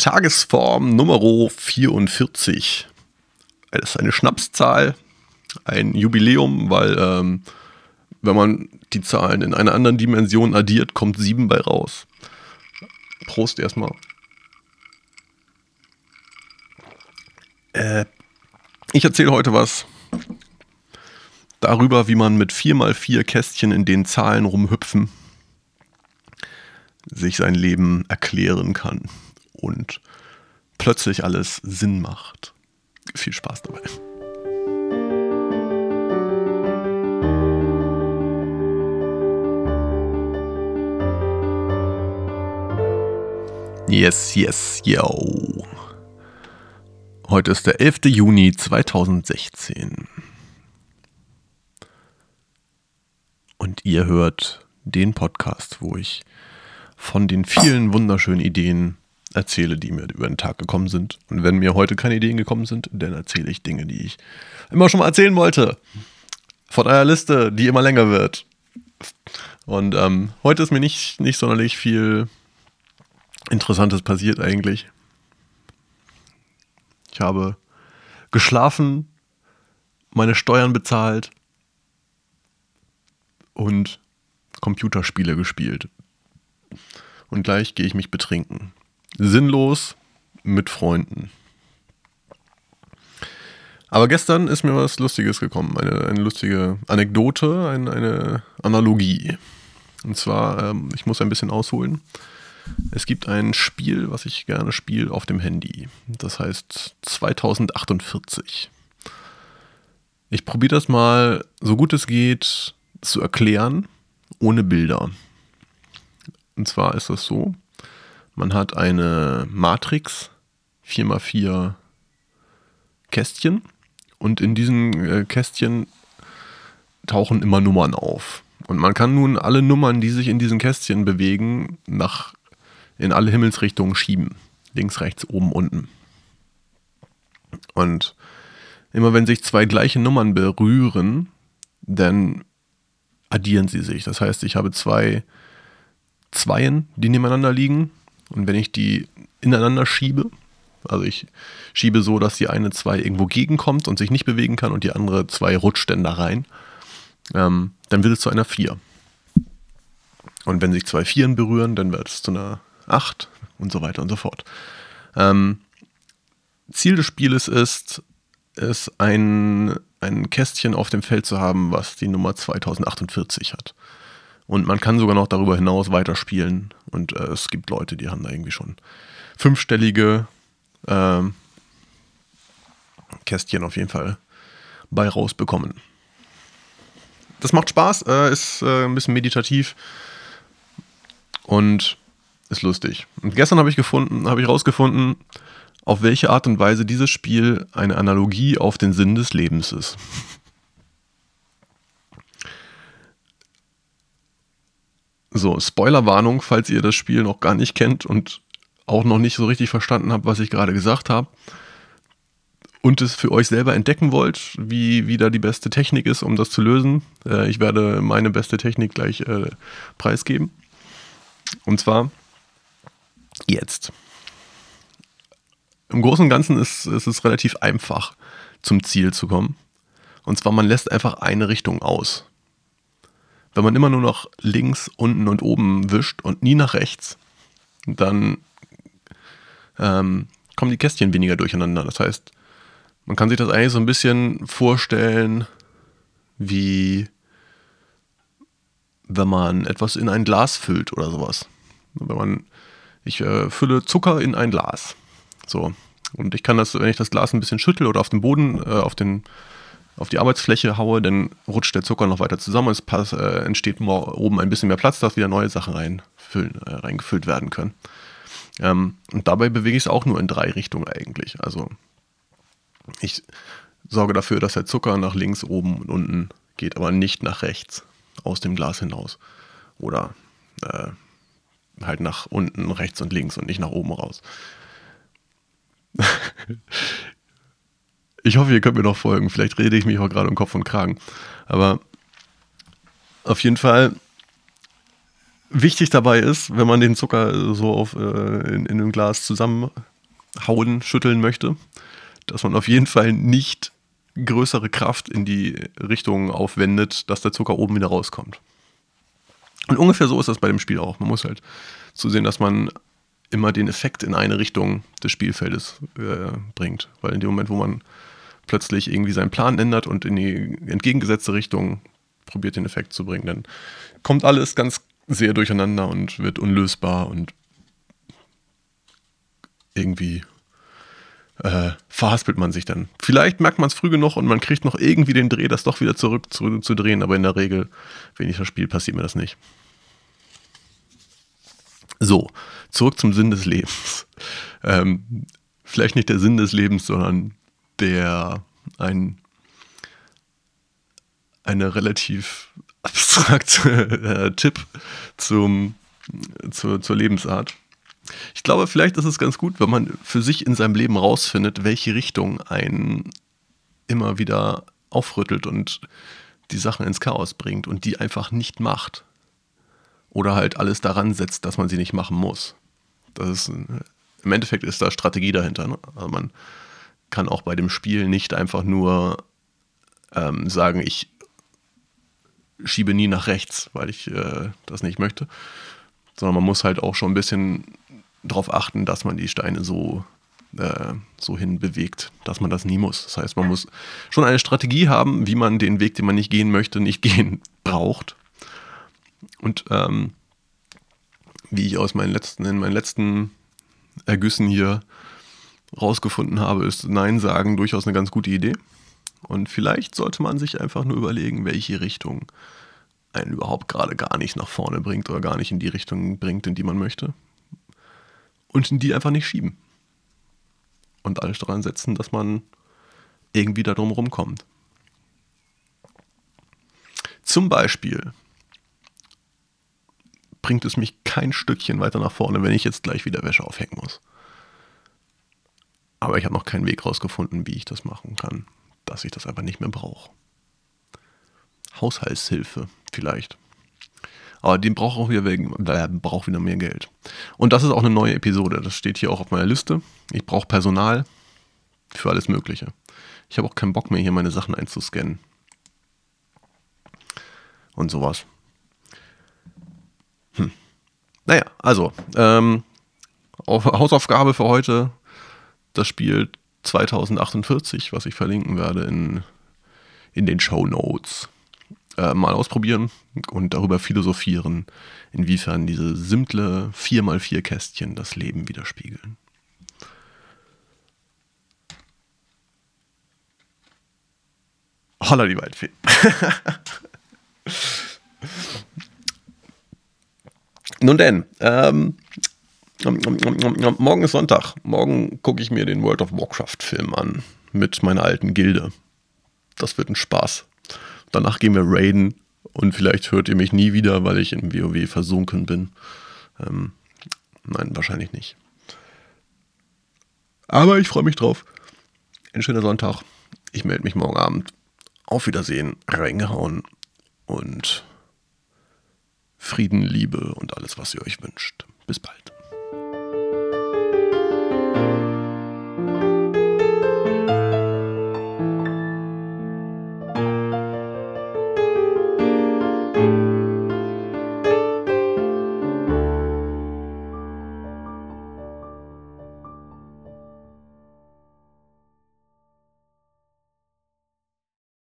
Tagesform Nummer 44. Das ist eine Schnapszahl, ein Jubiläum, weil ähm, wenn man die Zahlen in einer anderen Dimension addiert, kommt 7 bei raus. Prost erstmal. Äh, ich erzähle heute was darüber, wie man mit 4x4 Kästchen, in denen Zahlen rumhüpfen, sich sein Leben erklären kann und plötzlich alles Sinn macht. Viel Spaß dabei. Yes, yes, yo. Heute ist der 11. Juni 2016. Und ihr hört den Podcast, wo ich von den vielen wunderschönen Ideen erzähle, die mir über den Tag gekommen sind. Und wenn mir heute keine Ideen gekommen sind, dann erzähle ich Dinge, die ich immer schon mal erzählen wollte. Von einer Liste, die immer länger wird. Und ähm, heute ist mir nicht, nicht sonderlich viel Interessantes passiert eigentlich. Ich habe geschlafen, meine Steuern bezahlt und Computerspiele gespielt. Und gleich gehe ich mich betrinken. Sinnlos mit Freunden. Aber gestern ist mir was Lustiges gekommen. Eine, eine lustige Anekdote, eine, eine Analogie. Und zwar, ähm, ich muss ein bisschen ausholen. Es gibt ein Spiel, was ich gerne spiele auf dem Handy. Das heißt 2048. Ich probiere das mal, so gut es geht, zu erklären, ohne Bilder. Und zwar ist das so, man hat eine Matrix 4x4 Kästchen und in diesen äh, Kästchen tauchen immer Nummern auf. Und man kann nun alle Nummern, die sich in diesen Kästchen bewegen, nach in alle Himmelsrichtungen schieben. Links, rechts, oben, unten. Und immer wenn sich zwei gleiche Nummern berühren, dann addieren sie sich. Das heißt, ich habe zwei Zweien, die nebeneinander liegen. Und wenn ich die ineinander schiebe, also ich schiebe so, dass die eine zwei irgendwo gegenkommt und sich nicht bewegen kann und die andere zwei rutscht dann da rein, ähm, dann wird es zu einer Vier. Und wenn sich zwei Vieren berühren, dann wird es zu einer 8 und so weiter und so fort. Ähm, Ziel des Spieles ist, ist ein, ein Kästchen auf dem Feld zu haben, was die Nummer 2048 hat. Und man kann sogar noch darüber hinaus weiterspielen. Und äh, es gibt Leute, die haben da irgendwie schon fünfstellige äh, Kästchen auf jeden Fall bei rausbekommen. Das macht Spaß, äh, ist äh, ein bisschen meditativ. Und ist lustig. Und gestern habe ich gefunden, habe ich rausgefunden, auf welche Art und Weise dieses Spiel eine Analogie auf den Sinn des Lebens ist. So, Spoilerwarnung, falls ihr das Spiel noch gar nicht kennt und auch noch nicht so richtig verstanden habt, was ich gerade gesagt habe und es für euch selber entdecken wollt, wie, wie da die beste Technik ist, um das zu lösen. Äh, ich werde meine beste Technik gleich äh, preisgeben. Und zwar jetzt. Im Großen und Ganzen ist, ist es relativ einfach, zum Ziel zu kommen. Und zwar, man lässt einfach eine Richtung aus. Wenn man immer nur nach links, unten und oben wischt und nie nach rechts, dann ähm, kommen die Kästchen weniger durcheinander. Das heißt, man kann sich das eigentlich so ein bisschen vorstellen, wie wenn man etwas in ein Glas füllt oder sowas. Wenn man ich äh, fülle Zucker in ein Glas. So. Und ich kann das, wenn ich das Glas ein bisschen schüttel oder auf den Boden, äh, auf, den, auf die Arbeitsfläche haue, dann rutscht der Zucker noch weiter zusammen und es pass, äh, entsteht oben ein bisschen mehr Platz, dass wieder neue Sachen reinfüllen, äh, reingefüllt werden können. Ähm, und dabei bewege ich es auch nur in drei Richtungen eigentlich. Also ich sorge dafür, dass der Zucker nach links, oben und unten geht, aber nicht nach rechts aus dem Glas hinaus. Oder äh, halt nach unten, rechts und links und nicht nach oben raus. ich hoffe, ihr könnt mir noch folgen. Vielleicht rede ich mich auch gerade um Kopf und Kragen. Aber auf jeden Fall wichtig dabei ist, wenn man den Zucker so auf, äh, in, in einem Glas zusammen hauen, schütteln möchte, dass man auf jeden Fall nicht größere Kraft in die Richtung aufwendet, dass der Zucker oben wieder rauskommt. Und ungefähr so ist das bei dem Spiel auch. Man muss halt zusehen, dass man immer den Effekt in eine Richtung des Spielfeldes äh, bringt. Weil in dem Moment, wo man plötzlich irgendwie seinen Plan ändert und in die entgegengesetzte Richtung probiert, den Effekt zu bringen, dann kommt alles ganz sehr durcheinander und wird unlösbar und irgendwie äh, verhaspelt man sich dann. Vielleicht merkt man es früh genug und man kriegt noch irgendwie den Dreh, das doch wieder zurück zu, zu drehen, aber in der Regel, wenn ich das Spiel, passiert mir das nicht. So, zurück zum Sinn des Lebens. Ähm, vielleicht nicht der Sinn des Lebens, sondern der ein eine relativ abstrakte äh, Tipp zum, zur, zur Lebensart. Ich glaube, vielleicht ist es ganz gut, wenn man für sich in seinem Leben rausfindet, welche Richtung einen immer wieder aufrüttelt und die Sachen ins Chaos bringt und die einfach nicht macht. Oder halt alles daran setzt, dass man sie nicht machen muss. Das ist, im Endeffekt ist da Strategie dahinter. Ne? Also man kann auch bei dem Spiel nicht einfach nur ähm, sagen, ich schiebe nie nach rechts, weil ich äh, das nicht möchte. Sondern man muss halt auch schon ein bisschen darauf achten, dass man die Steine so, äh, so hin bewegt, dass man das nie muss. Das heißt, man muss schon eine Strategie haben, wie man den Weg, den man nicht gehen möchte, nicht gehen braucht. Und ähm, wie ich aus meinen letzten, in meinen letzten Ergüssen hier rausgefunden habe, ist Nein sagen durchaus eine ganz gute Idee. Und vielleicht sollte man sich einfach nur überlegen, welche Richtung einen überhaupt gerade gar nicht nach vorne bringt oder gar nicht in die Richtung bringt, in die man möchte. Und in die einfach nicht schieben. Und alles daran setzen, dass man irgendwie da drum rumkommt. Zum Beispiel bringt es mich kein Stückchen weiter nach vorne, wenn ich jetzt gleich wieder Wäsche aufhängen muss. Aber ich habe noch keinen Weg rausgefunden, wie ich das machen kann dass ich das einfach nicht mehr brauche. Haushaltshilfe vielleicht. Aber die braucht auch wieder, äh, braucht wieder mehr Geld. Und das ist auch eine neue Episode. Das steht hier auch auf meiner Liste. Ich brauche Personal für alles Mögliche. Ich habe auch keinen Bock mehr, hier meine Sachen einzuscannen. Und sowas. Naja, also, ähm, Hausaufgabe für heute. Das Spiel 2048, was ich verlinken werde in, in den Show Notes. Äh, mal ausprobieren und darüber philosophieren, inwiefern diese simple 4x4 Kästchen das Leben widerspiegeln. Holla die Waldfee. Nun denn, ähm, Morgen ist Sonntag. Morgen gucke ich mir den World of Warcraft-Film an. Mit meiner alten Gilde. Das wird ein Spaß. Danach gehen wir raiden. Und vielleicht hört ihr mich nie wieder, weil ich in WoW versunken bin. Ähm, nein, wahrscheinlich nicht. Aber ich freue mich drauf. Ein schöner Sonntag. Ich melde mich morgen Abend. Auf Wiedersehen. Reingehauen. Und Frieden, Liebe und alles, was ihr euch wünscht. Bis bald.